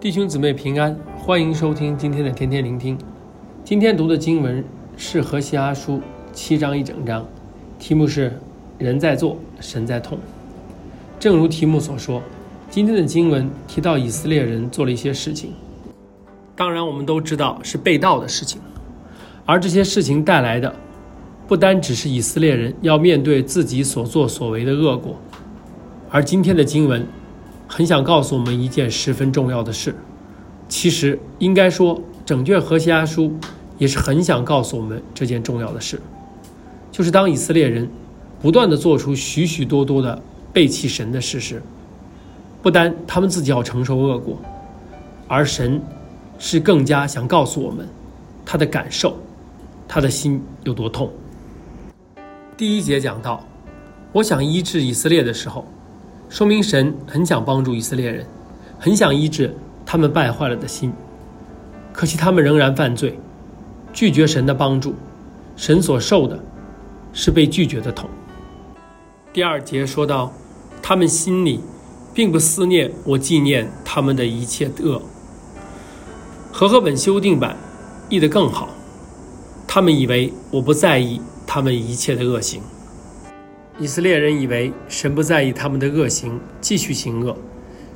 弟兄姊妹平安，欢迎收听今天的天天聆听。今天读的经文是何西阿书七章一整章，题目是“人在做，神在痛”。正如题目所说，今天的经文提到以色列人做了一些事情，当然我们都知道是被盗的事情，而这些事情带来的不单只是以色列人要面对自己所作所为的恶果，而今天的经文。很想告诉我们一件十分重要的事，其实应该说，整卷何西阿书也是很想告诉我们这件重要的事，就是当以色列人不断地做出许许多多的背弃神的事实，不单他们自己要承受恶果，而神是更加想告诉我们他的感受，他的心有多痛。第一节讲到，我想医治以色列的时候。说明神很想帮助以色列人，很想医治他们败坏了的心，可惜他们仍然犯罪，拒绝神的帮助，神所受的是被拒绝的痛。第二节说到，他们心里并不思念我纪念他们的一切恶。和合本修订版译得更好，他们以为我不在意他们一切的恶行。以色列人以为神不在意他们的恶行，继续行恶，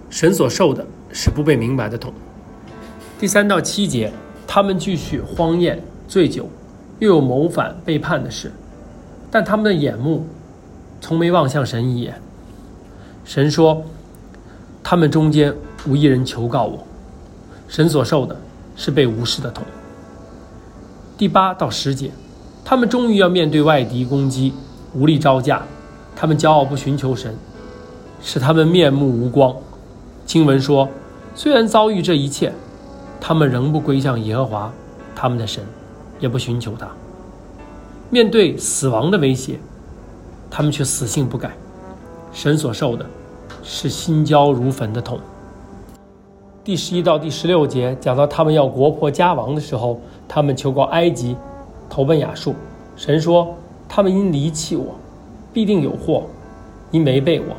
神所受的是不被明白的痛。第三到七节，他们继续荒宴醉酒，又有谋反背叛的事，但他们的眼目从没望向神一眼。神说，他们中间无一人求告我，神所受的是被无视的痛。第八到十节，他们终于要面对外敌攻击，无力招架。他们骄傲不寻求神，使他们面目无光。经文说，虽然遭遇这一切，他们仍不归向耶和华，他们的神，也不寻求他。面对死亡的威胁，他们却死性不改。神所受的，是心焦如焚的痛。第十一到第十六节讲到他们要国破家亡的时候，他们求告埃及，投奔亚述。神说，他们因离弃我。必定有祸，因违背我，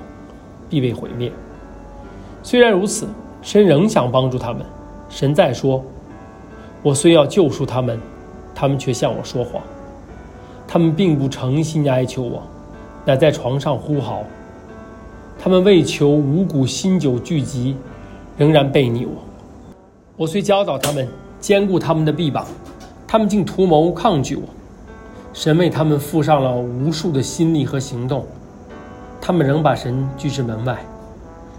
必被毁灭。虽然如此，神仍想帮助他们。神再说：“我虽要救赎他们，他们却向我说谎。他们并不诚心哀求我，乃在床上呼号。他们为求五谷新酒聚集，仍然悖逆我。我虽教导他们，坚固他们的臂膀，他们竟图谋抗拒我。”神为他们付上了无数的心力和行动，他们仍把神拒之门外。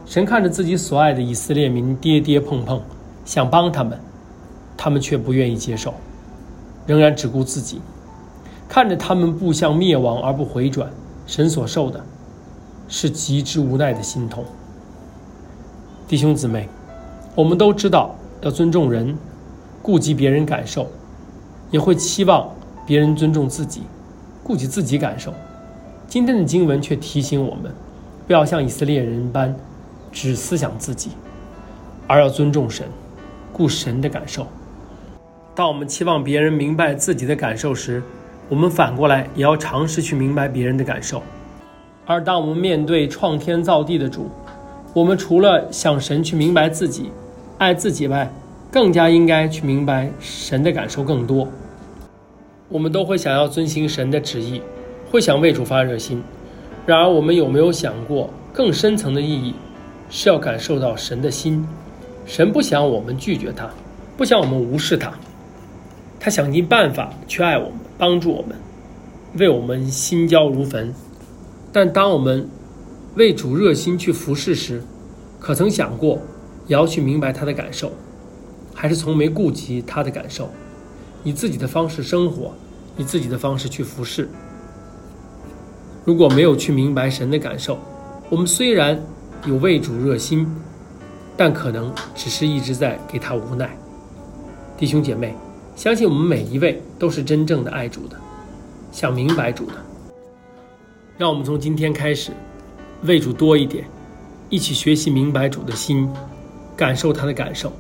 神看着自己所爱的以色列民跌跌碰碰，想帮他们，他们却不愿意接受，仍然只顾自己。看着他们步向灭亡而不回转，神所受的，是极之无奈的心痛。弟兄姊妹，我们都知道要尊重人，顾及别人感受，也会期望。别人尊重自己，顾及自己感受。今天的经文却提醒我们，不要像以色列人般只思想自己，而要尊重神，顾神的感受。当我们期望别人明白自己的感受时，我们反过来也要尝试去明白别人的感受。而当我们面对创天造地的主，我们除了想神去明白自己、爱自己外，更加应该去明白神的感受更多。我们都会想要遵行神的旨意，会想为主发热心。然而，我们有没有想过更深层的意义，是要感受到神的心。神不想我们拒绝他，不想我们无视他，他想尽办法去爱我们，帮助我们，为我们心焦如焚。但当我们为主热心去服侍时，可曾想过也要去明白他的感受，还是从没顾及他的感受？以自己的方式生活，以自己的方式去服侍。如果没有去明白神的感受，我们虽然有为主热心，但可能只是一直在给他无奈。弟兄姐妹，相信我们每一位都是真正的爱主的，想明白主的。让我们从今天开始，为主多一点，一起学习明白主的心，感受他的感受，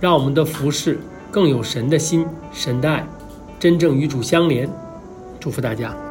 让我们的服侍。更有神的心，神的爱，真正与主相连。祝福大家。